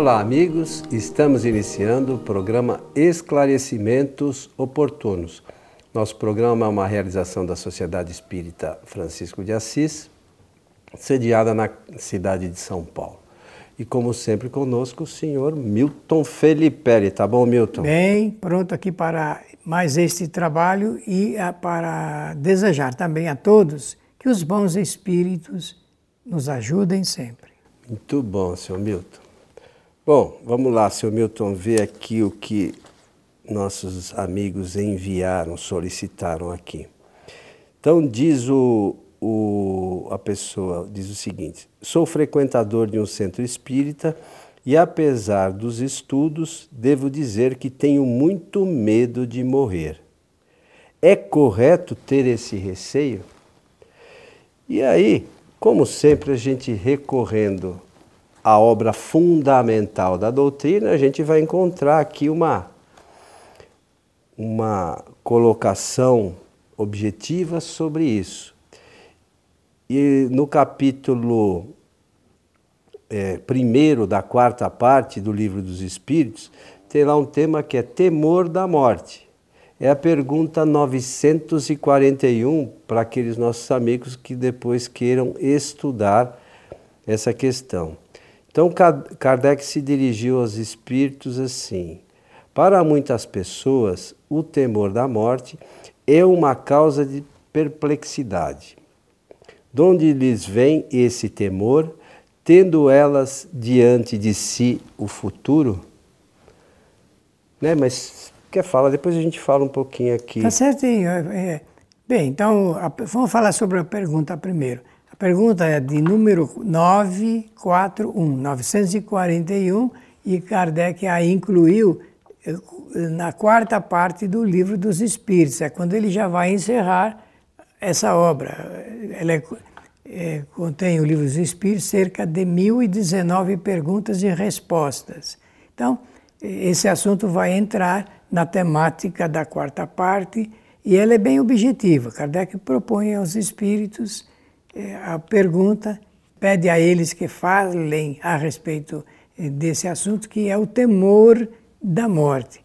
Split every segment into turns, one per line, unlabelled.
Olá, amigos. Estamos iniciando o programa Esclarecimentos Oportunos. Nosso programa é uma realização da Sociedade Espírita Francisco de Assis, sediada na cidade de São Paulo. E como sempre conosco o senhor Milton Felipe. Tá bom, Milton?
Bem, pronto aqui para mais este trabalho e ah, para desejar também a todos que os bons espíritos nos ajudem sempre.
Muito bom, senhor Milton. Bom, vamos lá, senhor Milton, ver aqui o que nossos amigos enviaram, solicitaram aqui. Então diz o, o, a pessoa, diz o seguinte, sou frequentador de um centro espírita e apesar dos estudos, devo dizer que tenho muito medo de morrer. É correto ter esse receio? E aí, como sempre, a gente recorrendo a obra fundamental da doutrina, a gente vai encontrar aqui uma, uma colocação objetiva sobre isso. E no capítulo é, primeiro da quarta parte do Livro dos Espíritos, tem lá um tema que é temor da morte. É a pergunta 941 para aqueles nossos amigos que depois queiram estudar essa questão. Então Kardec se dirigiu aos espíritos assim: para muitas pessoas, o temor da morte é uma causa de perplexidade. De onde lhes vem esse temor, tendo elas diante de si o futuro? Né? Mas quer falar? Depois a gente fala um pouquinho aqui.
Tá certinho. É, é. Bem, então vamos falar sobre a pergunta primeiro pergunta é de número 941, 941, e Kardec a incluiu eh, na quarta parte do Livro dos Espíritos, é quando ele já vai encerrar essa obra. Ela é, é, contém o Livro dos Espíritos cerca de 1019 perguntas e respostas. Então, esse assunto vai entrar na temática da quarta parte e ela é bem objetiva. Kardec propõe aos espíritos a pergunta pede a eles que falem a respeito é, desse assunto, que é o temor da morte.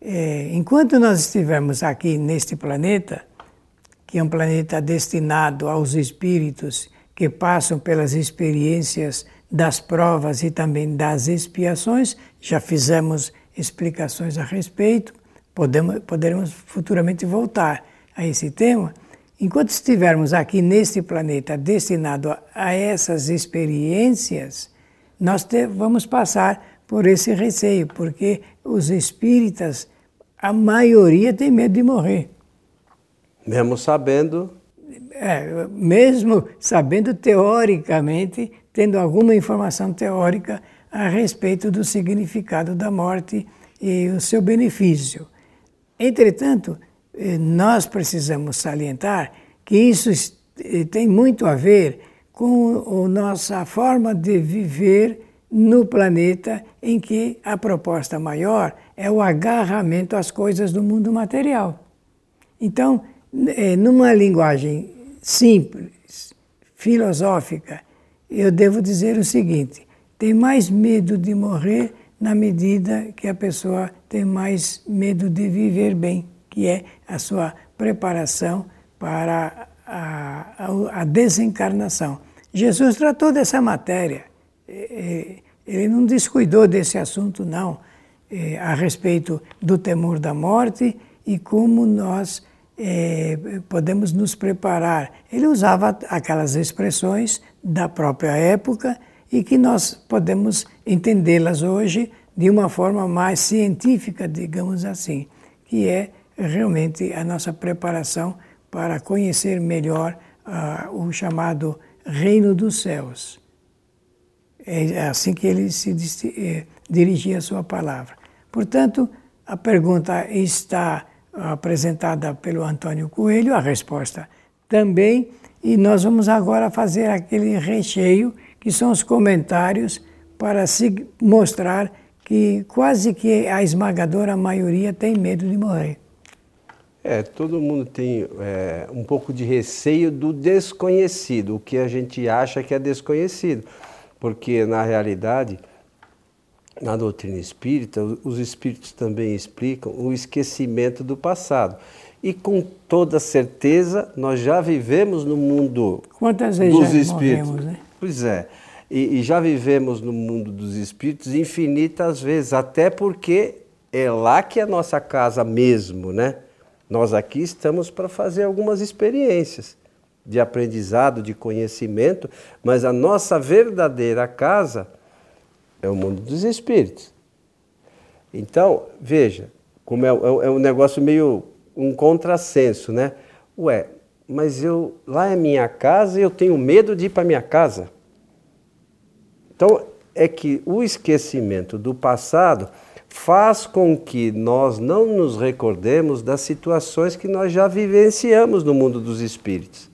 É, enquanto nós estivermos aqui neste planeta, que é um planeta destinado aos espíritos que passam pelas experiências das provas e também das expiações, já fizemos explicações a respeito, podemos, poderemos futuramente voltar a esse tema. Enquanto estivermos aqui neste planeta destinado a, a essas experiências, nós te, vamos passar por esse receio, porque os espíritas, a maioria tem medo de morrer.
Mesmo sabendo.
É, mesmo sabendo teoricamente, tendo alguma informação teórica a respeito do significado da morte e o seu benefício. Entretanto, nós precisamos salientar que isso eh, tem muito a ver com a nossa forma de viver no planeta em que a proposta maior é o agarramento às coisas do mundo material. Então, eh, numa linguagem simples, filosófica, eu devo dizer o seguinte: tem mais medo de morrer na medida que a pessoa tem mais medo de viver bem que é a sua preparação para a, a, a desencarnação. Jesus tratou dessa matéria, ele não descuidou desse assunto, não, a respeito do temor da morte e como nós é, podemos nos preparar. Ele usava aquelas expressões da própria época e que nós podemos entendê-las hoje de uma forma mais científica, digamos assim, que é realmente a nossa preparação para conhecer melhor uh, o chamado Reino dos Céus. É assim que ele se eh, dirigia a sua palavra. Portanto, a pergunta está apresentada pelo Antônio Coelho, a resposta também, e nós vamos agora fazer aquele recheio, que são os comentários, para se mostrar que quase que a esmagadora maioria tem medo de morrer.
É, todo mundo tem é, um pouco de receio do desconhecido, o que a gente acha que é desconhecido, porque na realidade na doutrina espírita, os espíritos também explicam o esquecimento do passado. E com toda certeza, nós já vivemos no mundo
Quantas vezes
dos
já
espíritos.
Morremos, né?
Pois é. E, e já vivemos no mundo dos espíritos infinitas vezes, até porque é lá que é a nossa casa mesmo, né? Nós aqui estamos para fazer algumas experiências de aprendizado, de conhecimento, mas a nossa verdadeira casa é o mundo dos espíritos. Então, veja, como é, é, é um negócio meio um contrassenso, né? Ué, mas eu lá é minha casa e eu tenho medo de ir para minha casa. Então, é que o esquecimento do passado faz com que nós não nos recordemos das situações que nós já vivenciamos no mundo dos espíritos.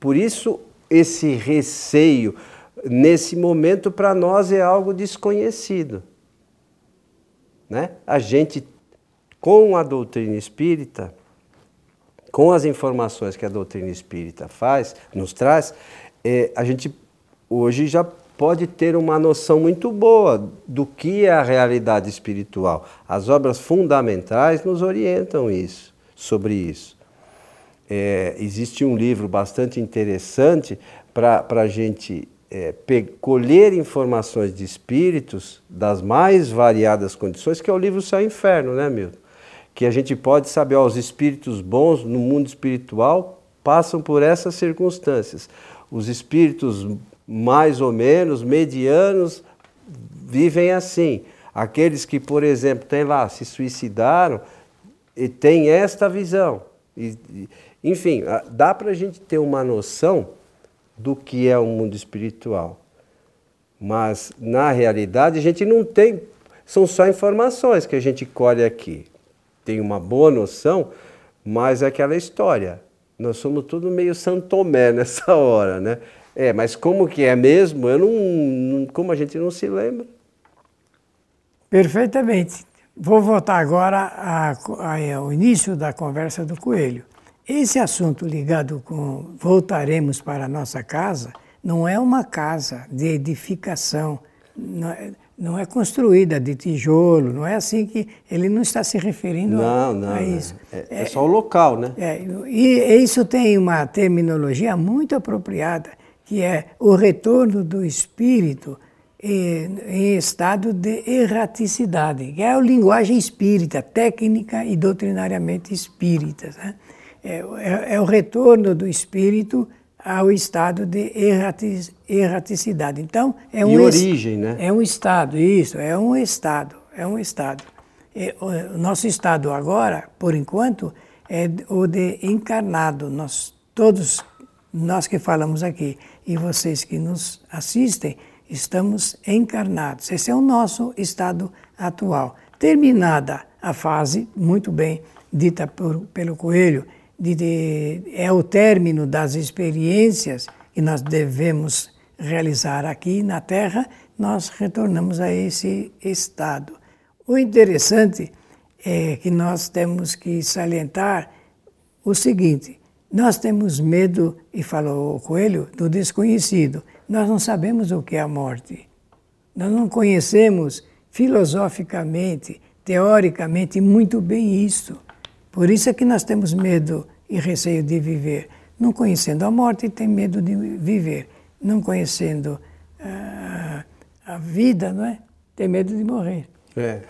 Por isso, esse receio, nesse momento, para nós é algo desconhecido. Né? A gente, com a doutrina espírita, com as informações que a doutrina espírita faz, nos traz, é, a gente hoje já pode ter uma noção muito boa do que é a realidade espiritual. As obras fundamentais nos orientam isso, sobre isso. É, existe um livro bastante interessante para a gente é, colher informações de espíritos das mais variadas condições, que é o livro Céu e Inferno, né, Milton? Que a gente pode saber, ó, os espíritos bons no mundo espiritual passam por essas circunstâncias. Os espíritos mais ou menos, medianos, vivem assim. Aqueles que, por exemplo, têm lá, se suicidaram, e têm esta visão. E, enfim, dá para a gente ter uma noção do que é o mundo espiritual. Mas, na realidade, a gente não tem. São só informações que a gente colhe aqui. Tem uma boa noção, mas é aquela história. Nós somos tudo meio santomé nessa hora, né? É, mas como que é mesmo? Eu não, como a gente não se lembra.
Perfeitamente. Vou voltar agora ao início da conversa do Coelho. Esse assunto ligado com voltaremos para a nossa casa não é uma casa de edificação, é, não é construída de tijolo, não é assim que ele não está se referindo
não,
a,
não,
a isso.
É, é, é, só o local, né?
É, e isso tem uma terminologia muito apropriada, que é o retorno do espírito em estado de erraticidade, que é a linguagem espírita, técnica e doutrinariamente espírita. Né? É, é, é, o retorno do espírito ao estado de erraticidade. Então, é um.
E origem, né?
É um estado, isso, é um estado, é um estado. o nosso estado agora, por enquanto, é o de encarnado. Nós, todos nós que falamos aqui e vocês que nos assistem, estamos encarnados. Esse é o nosso estado atual. Terminada a fase, muito bem dita por, pelo Coelho, de, de, é o término das experiências que nós devemos realizar aqui na Terra, nós retornamos a esse estado. O interessante é que nós temos que salientar o seguinte: nós temos medo, e falou o Coelho, do desconhecido. Nós não sabemos o que é a morte. Nós não conhecemos filosoficamente, teoricamente, muito bem isso. Por isso é que nós temos medo e receio de viver. Não conhecendo a morte, tem medo de viver. Não conhecendo uh, a vida, não é? Tem medo de morrer.
É.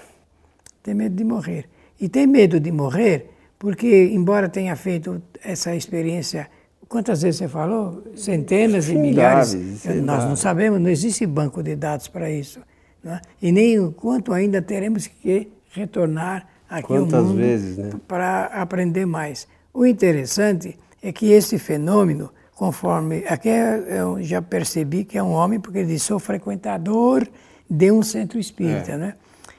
Tem medo de morrer. E tem medo de morrer porque, embora tenha feito essa experiência, quantas vezes você falou? Centenas e milhares. Nós não sabemos, não existe banco de dados para isso. É? E nem quanto ainda teremos que retornar aqui
Quantas
ao mundo
vezes, né?
para aprender mais. O interessante é que esse fenômeno, conforme. Aqui eu já percebi que é um homem, porque ele diz: sou frequentador de um centro espírita. É. Né?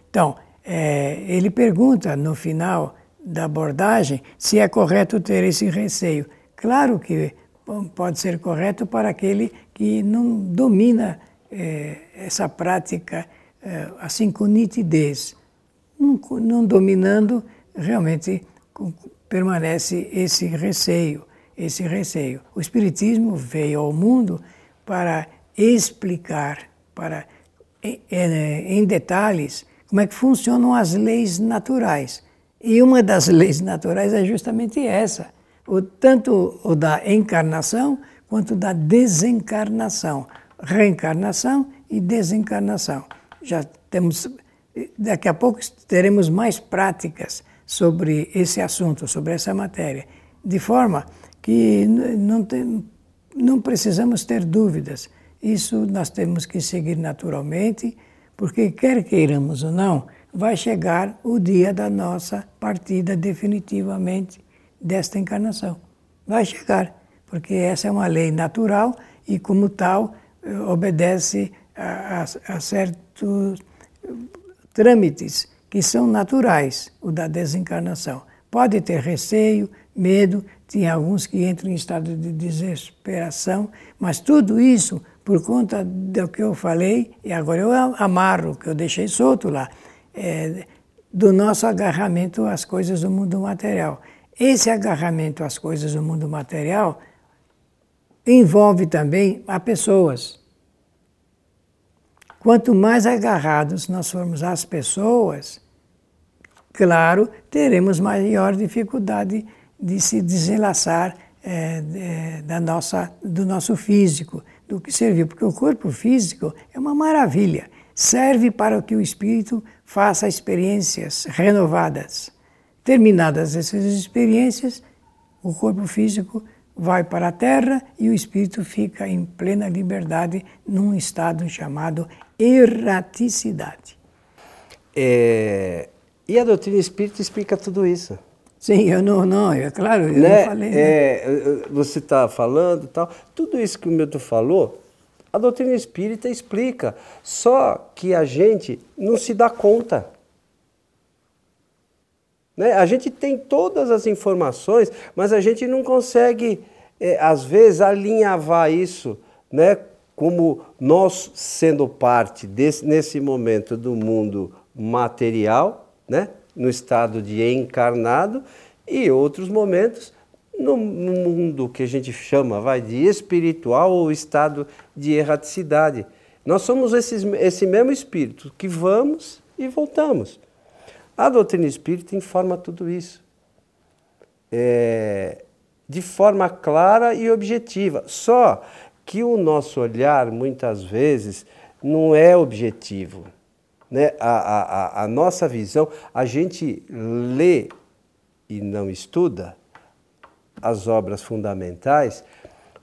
Então, é, ele pergunta no final da abordagem se é correto ter esse receio. Claro que pode ser correto para aquele que não domina é, essa prática é, assim com nitidez não, não dominando, realmente permanece esse receio, esse receio. O Espiritismo veio ao mundo para explicar, para em, detalhes como é que funcionam as leis naturais. E uma das leis naturais é justamente essa, o, tanto o da encarnação quanto da desencarnação, reencarnação e desencarnação. Já temos, daqui a pouco teremos mais práticas sobre esse assunto, sobre essa matéria, de forma que não, tem, não precisamos ter dúvidas. Isso nós temos que seguir naturalmente, porque quer queiramos ou não, vai chegar o dia da nossa partida definitivamente desta encarnação. Vai chegar, porque essa é uma lei natural e, como tal, obedece a, a, a certos trâmites que são naturais, o da desencarnação. Pode ter receio, medo, tem alguns que entram em estado de desesperação, mas tudo isso por conta do que eu falei, e agora eu amarro, que eu deixei solto lá, é, do nosso agarramento às coisas do mundo material. Esse agarramento às coisas do mundo material envolve também a pessoas. Quanto mais agarrados nós formos às pessoas, claro, teremos maior dificuldade de se desenlaçar é, da nossa, do nosso físico, do que serviu, porque o corpo físico é uma maravilha, serve para que o espírito faça experiências renovadas. Terminadas essas experiências, o corpo físico vai para a terra e o espírito fica em plena liberdade num estado chamado erraticidade.
É, e a doutrina espírita explica tudo isso.
Sim, eu não, não, é claro, eu
né?
não falei. Né?
É, você está falando tal, tudo isso que o Milton falou, a doutrina espírita explica, só que a gente não se dá conta. Né? A gente tem todas as informações, mas a gente não consegue, é, às vezes, alinhavar isso, né? Como nós sendo parte desse, nesse momento do mundo material, né? no estado de encarnado, e outros momentos no, mundo que a gente chama vai, de espiritual ou estado de erraticidade. Nós somos esses, esse mesmo espírito que vamos e voltamos. A doutrina espírita informa tudo isso. É, de forma clara e objetiva. Só que o nosso olhar, muitas vezes, não é objetivo né, a, a, a nossa visão, a gente lê e não estuda as obras fundamentais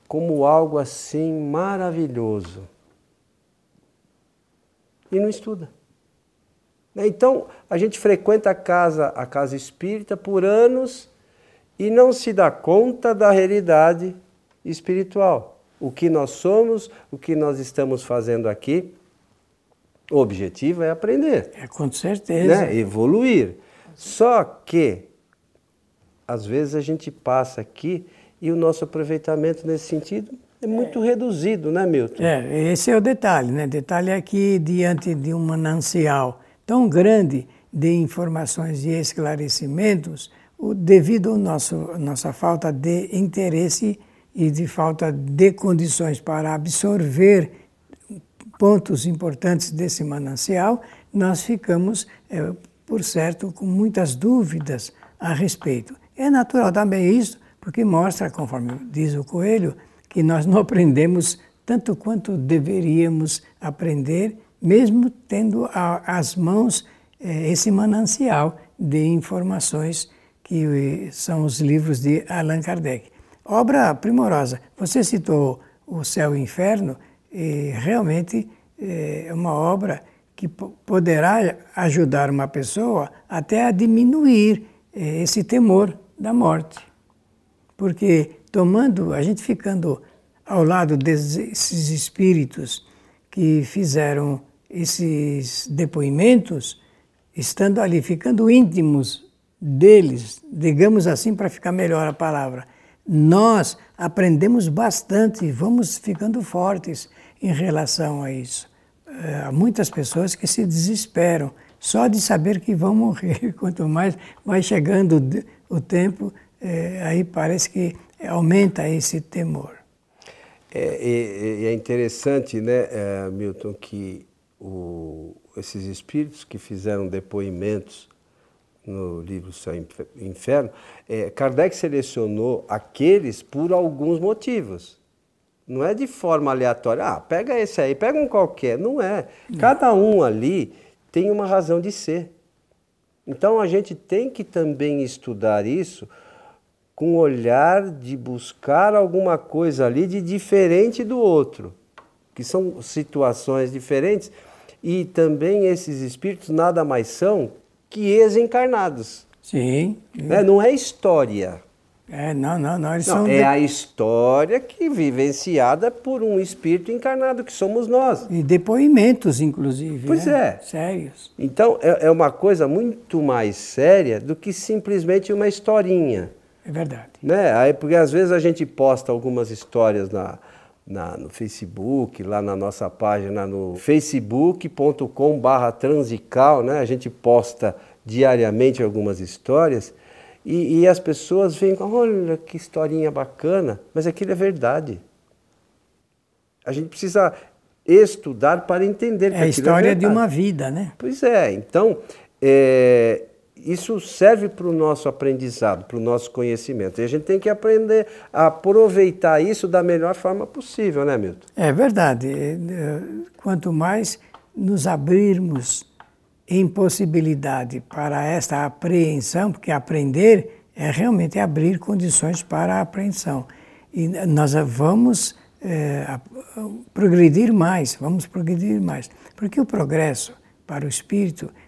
como algo assim maravilhoso. E não estuda. Né, então, a gente frequenta a casa, a casa espírita por anos e não se dá conta da realidade espiritual. O que nós somos, o que nós estamos fazendo aqui o objetivo é aprender.
É, com certeza.
Né? Evoluir. Só que, às vezes, a gente passa aqui e o nosso aproveitamento nesse sentido é muito é. reduzido, né, Milton?
É, esse é o detalhe, né? Detalhe é que, diante de um manancial tão grande de informações e esclarecimentos, o, devido à nossa falta de interesse e de falta de condições para absorver pontos importantes desse manancial, nós ficamos, é, por certo, com muitas dúvidas a respeito. É natural também isso, porque mostra, conforme diz o Coelho, que nós não aprendemos tanto quanto deveríamos aprender, mesmo tendo às mãos é, esse manancial de informações que são os livros de Allan Kardec. Obra primorosa. Você citou O Céu e o Inferno, e realmente é uma obra que poderá ajudar uma pessoa até a diminuir é, esse temor da morte. Porque tomando, a gente ficando ao lado desses espíritos que fizeram esses depoimentos, estando ali, ficando íntimos deles, digamos assim para ficar melhor a palavra, nós aprendemos bastante, vamos ficando fortes em relação a isso. Eh, há muitas pessoas que se desesperam só de saber que vão morrer. Quanto mais vai chegando o tempo, é, aí parece que aumenta esse temor.
É, é, é interessante, né, Milton, que o, esses espíritos que fizeram depoimentos no livro Céu e Inferno, é, Kardec selecionou aqueles por alguns motivos. Não é de forma aleatória. Ah, pega esse aí, pega um qualquer. Não é. Cada um ali tem uma razão de ser. Então a gente tem que também estudar isso com o olhar de buscar alguma coisa ali de diferente do outro, que são situações diferentes e também esses espíritos nada mais são que ex-encarnados.
Sim.
Né? Não é história.
É, não, não, não. Eles
não,
são
é
de...
a história que vivenciada por um espírito encarnado, que somos nós.
E depoimentos, inclusive.
Pois
né?
é.
Sérios.
Então, é, é uma coisa muito mais séria do que simplesmente uma historinha.
É verdade.
Né? Aí, porque às vezes a gente posta algumas histórias na, na, no Facebook, lá na nossa página no facebook.com barra transical, né? a gente posta diariamente algumas histórias e, e as pessoas veem, olha que historinha bacana, mas aquilo é verdade. A gente precisa estudar para entender
É a história
é
de uma vida, né?
Pois é, então é, isso serve para o nosso aprendizado, para o nosso conhecimento. E a gente tem que aprender a aproveitar isso da melhor forma possível, né, Milton?
É verdade. Quanto mais nos abrirmos em possibilidade para esta apreensão, porque aprender é realmente abrir condições para a apreensão. E nós vamos é, progredir mais, vamos progredir mais. Porque o progresso para o espírito é,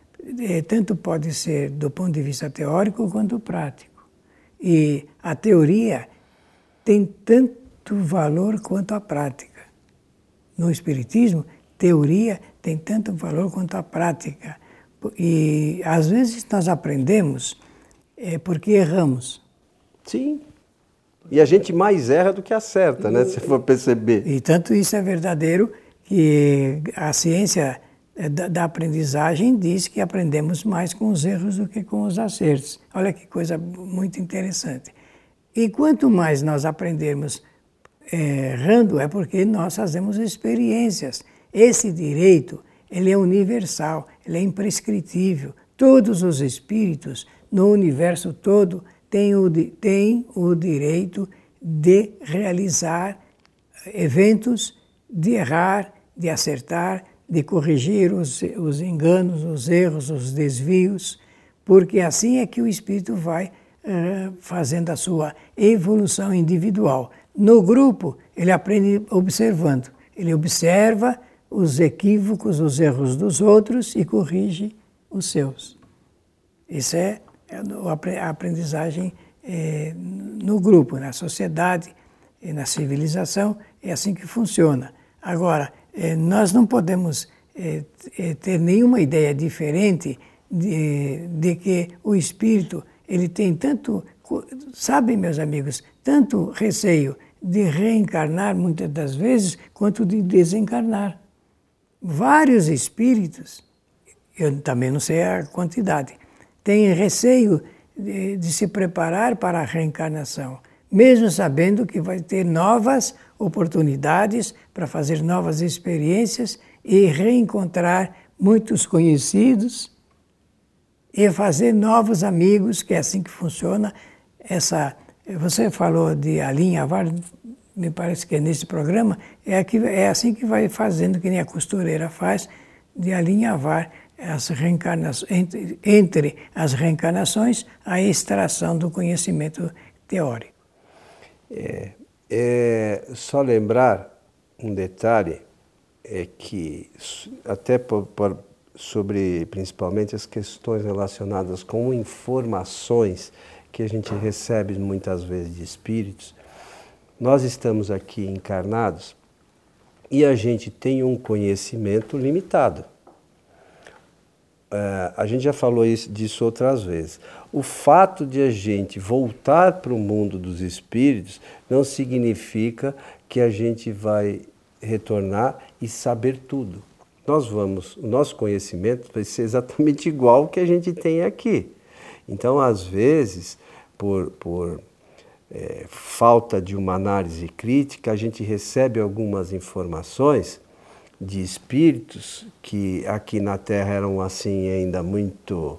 tanto pode ser do ponto de vista teórico quanto prático. E a teoria tem tanto valor quanto a prática. No Espiritismo, teoria tem tanto valor quanto a prática. E às vezes nós aprendemos é, porque erramos.
Sim. E a gente mais erra do que acerta, né? Se for perceber.
E tanto isso é verdadeiro que a ciência é, da, da, aprendizagem diz que aprendemos mais com os erros do que com os acertos. Olha que coisa muito interessante. E quanto mais nós aprendermos é, errando, é porque nós fazemos experiências. Esse direito, ele é universal, ele é imprescritível. Todos os espíritos no universo todo têm o, têm o direito de realizar eventos, de errar, de acertar, de corrigir os, os enganos, os erros, os desvios, porque assim é que o espírito vai uh, fazendo a sua evolução individual. No grupo, ele aprende observando, ele observa os equívocos, os erros dos outros e corrige os seus. Isso é a aprendizagem é, no grupo, na sociedade, na civilização, é assim que funciona. Agora, é, nós não podemos é, é, ter nenhuma ideia diferente de, de, que o espírito ele tem tanto, sabem meus amigos, tanto receio de reencarnar muitas das vezes quanto de desencarnar. Vários espíritos, eu também não sei a quantidade, têm receio de, de se preparar para a reencarnação, mesmo sabendo que vai ter novas oportunidades para fazer novas experiências e reencontrar muitos conhecidos e fazer novos amigos, que é assim que funciona essa. Você falou de alinhavar, me parece que é nesse programa, é, aqui, é assim que vai fazendo, que nem a costureira faz, de alinhavar as reencarnações, entre, entre as reencarnações, a extração do conhecimento teórico.
É, é só lembrar um detalhe é que até por, por, sobre principalmente as questões relacionadas com informações que a gente recebe muitas vezes de espíritos, nós estamos aqui encarnados e a gente tem um conhecimento limitado. É, a gente já falou isso, disso outras vezes. O fato de a gente voltar para o mundo dos espíritos não significa que a gente vai retornar e saber tudo. Nós vamos, o nosso conhecimento vai ser exatamente igual ao que a gente tem aqui. Então, às vezes, por, por é, falta de uma análise crítica, a gente recebe algumas informações de espíritos que aqui na Terra eram assim ainda muito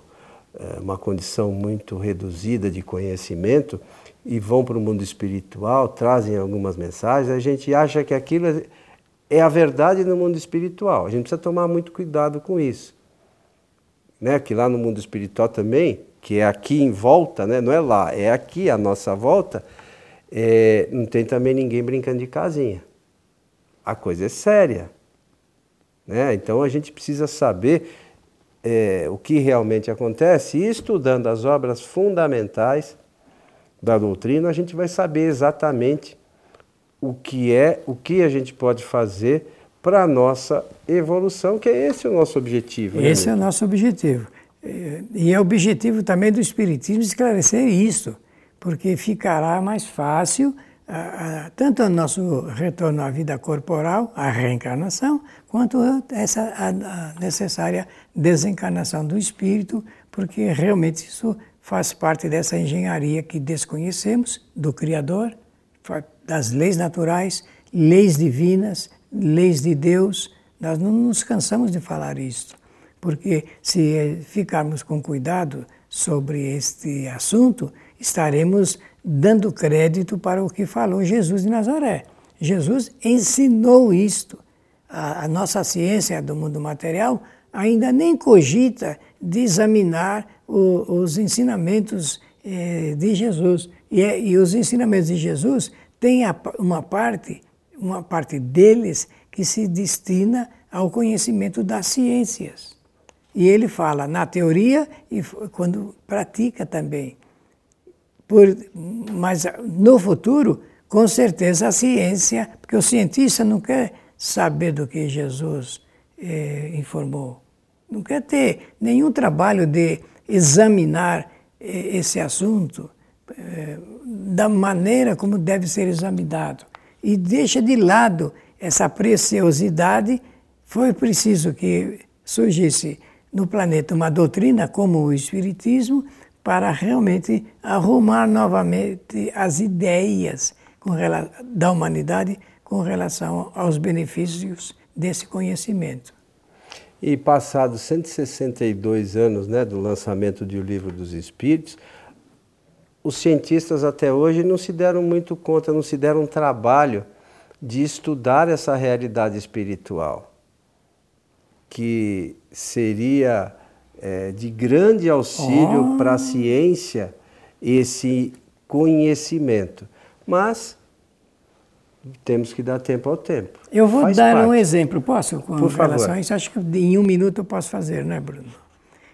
eh, uma condição muito reduzida de conhecimento e vão para o mundo espiritual, trazem algumas mensagens, a gente acha que aquilo é a verdade no mundo espiritual. A gente precisa tomar muito cuidado com isso. Né? Que lá no mundo espiritual também, que é aqui em volta, né? não é lá, é aqui a nossa volta, é, não tem também ninguém brincando de casinha. A coisa é séria. Né? Então a gente precisa saber é, o que realmente acontece e estudando as obras fundamentais da doutrina, a gente vai saber exatamente o que é, o que a gente pode fazer para a nossa evolução, que é esse o nosso objetivo.
Né, esse é o nosso objetivo. E é objetivo também do Espiritismo esclarecer isso, porque ficará mais fácil tanto o nosso retorno à vida corporal, a reencarnação, quanto essa a necessária desencarnação do espírito, porque realmente isso faz parte dessa engenharia que desconhecemos do Criador, das leis naturais, leis divinas, leis de Deus. Nós não nos cansamos de falar isso, porque se ficarmos com cuidado sobre este assunto, estaremos dando crédito para o que falou Jesus de Nazaré. Jesus ensinou isto. A, a nossa ciência do mundo material ainda nem cogita de examinar o, os ensinamentos eh, de Jesus. E, é, e, os ensinamentos de Jesus têm a, uma parte, uma parte deles que se destina ao conhecimento das ciências. E ele fala na teoria e quando pratica também. Por, mas no futuro, com certeza a ciência, porque o cientista não quer saber do que Jesus eh, informou, não quer ter nenhum trabalho de examinar eh, esse assunto eh, da maneira como deve ser examinado e deixa de lado essa preciosidade. Foi preciso que surgisse no planeta uma doutrina como o Espiritismo para realmente arrumar novamente as ideias da humanidade com relação aos benefícios desse conhecimento.
E passados 162 anos né, do lançamento do Livro dos Espíritos, os cientistas até hoje não se deram muito conta, não se deram trabalho de estudar essa realidade espiritual, que seria é, de grande auxílio oh. para a ciência esse conhecimento. Mas temos que dar tempo ao tempo.
Eu vou Faz dar parte. um exemplo, posso? Com Por relação favor. a isso, acho que em um minuto eu posso fazer, né, Bruno?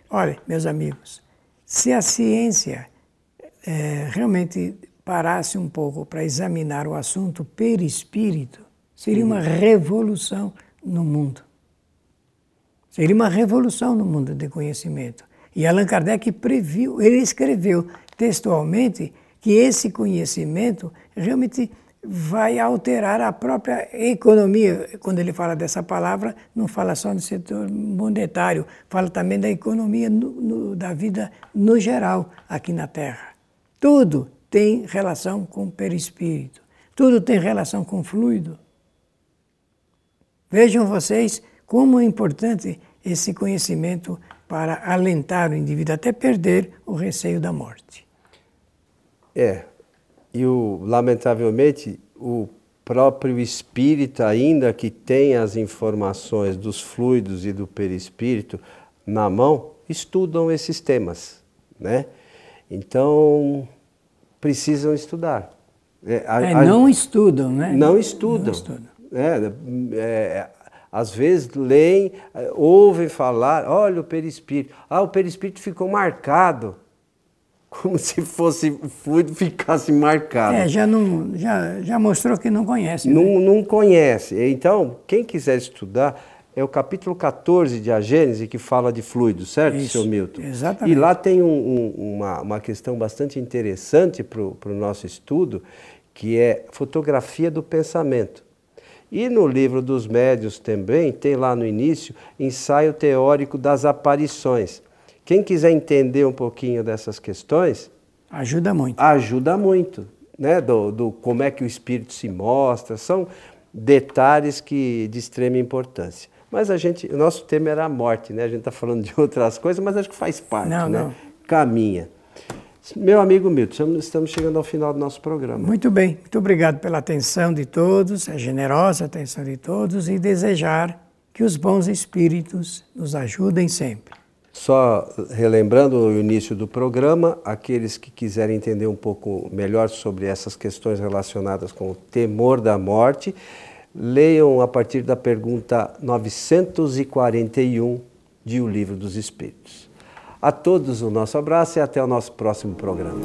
Olha, meus amigos, se a ciência é, realmente parasse um pouco para examinar o assunto perispírito, seria uma uhum. revolução no mundo. Seria uma revolução no mundo de conhecimento. E Allan Kardec previu, ele escreveu textualmente que esse conhecimento realmente vai alterar a própria economia. Quando ele fala dessa palavra, não fala só no setor monetário, fala também da economia no, no, da vida no geral aqui na Terra. Tudo tem relação com o perispírito, tudo tem relação com o fluido. Vejam vocês como é importante esse conhecimento para alentar o indivíduo até perder o receio da morte.
É, e o, lamentavelmente o próprio espírito, ainda que tenha as informações dos fluidos e do perispírito na mão, estudam esses temas, né? Então precisam estudar.
É, a, é, não a, estudam, né?
Não estudam. Não estudam. É, é, às vezes leem, ouvem falar, olha o perispírito. Ah, o perispírito ficou marcado. Como se fosse o fluido ficasse marcado.
É, já, não, já, já mostrou que não conhece.
Não, né? não conhece. Então, quem quiser estudar, é o capítulo 14 de A Gênese que fala de fluidos, certo, Isso, seu Milton?
Exatamente.
E lá tem um, um, uma, uma questão bastante interessante para o nosso estudo, que é fotografia do pensamento. E no livro dos médios também tem lá no início ensaio teórico das aparições. Quem quiser entender um pouquinho dessas questões.
Ajuda muito.
Ajuda muito, né? Do, do como é que o espírito se mostra. São, detalhes que de extrema importância. Mas a gente, o nosso tema era a morte, né? A gente está falando de outras coisas, mas acho que faz parte, não, né? Não. Caminha. Meu amigo Milton, estamos chegando ao final do nosso programa.
Muito bem, muito obrigado pela atenção de todos, a generosa atenção de todos e desejar que os bons espíritos nos ajudem sempre.
Só relembrando o início do programa, aqueles que quiserem entender um pouco melhor sobre essas questões relacionadas com o temor da morte, leiam a partir da pergunta 941 de O Livro dos Espíritos. A todos o nosso abraço e até o nosso próximo programa.